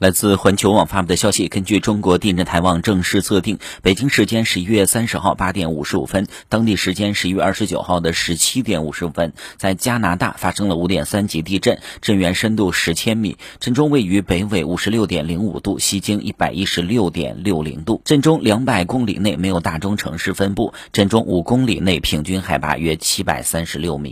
来自环球网发布的消息根据中国地震台网正式测定北京时间十一月三十号八点五十五分当地时间十一月二十九号的十七点五十五分在加拿大发生了五点三级地震震源深度十千米震中位于北纬五十六点零五度西经一百一十六点六零度震中两百公里内没有大中城市分布震中五公里内平均海拔约七百三十六米。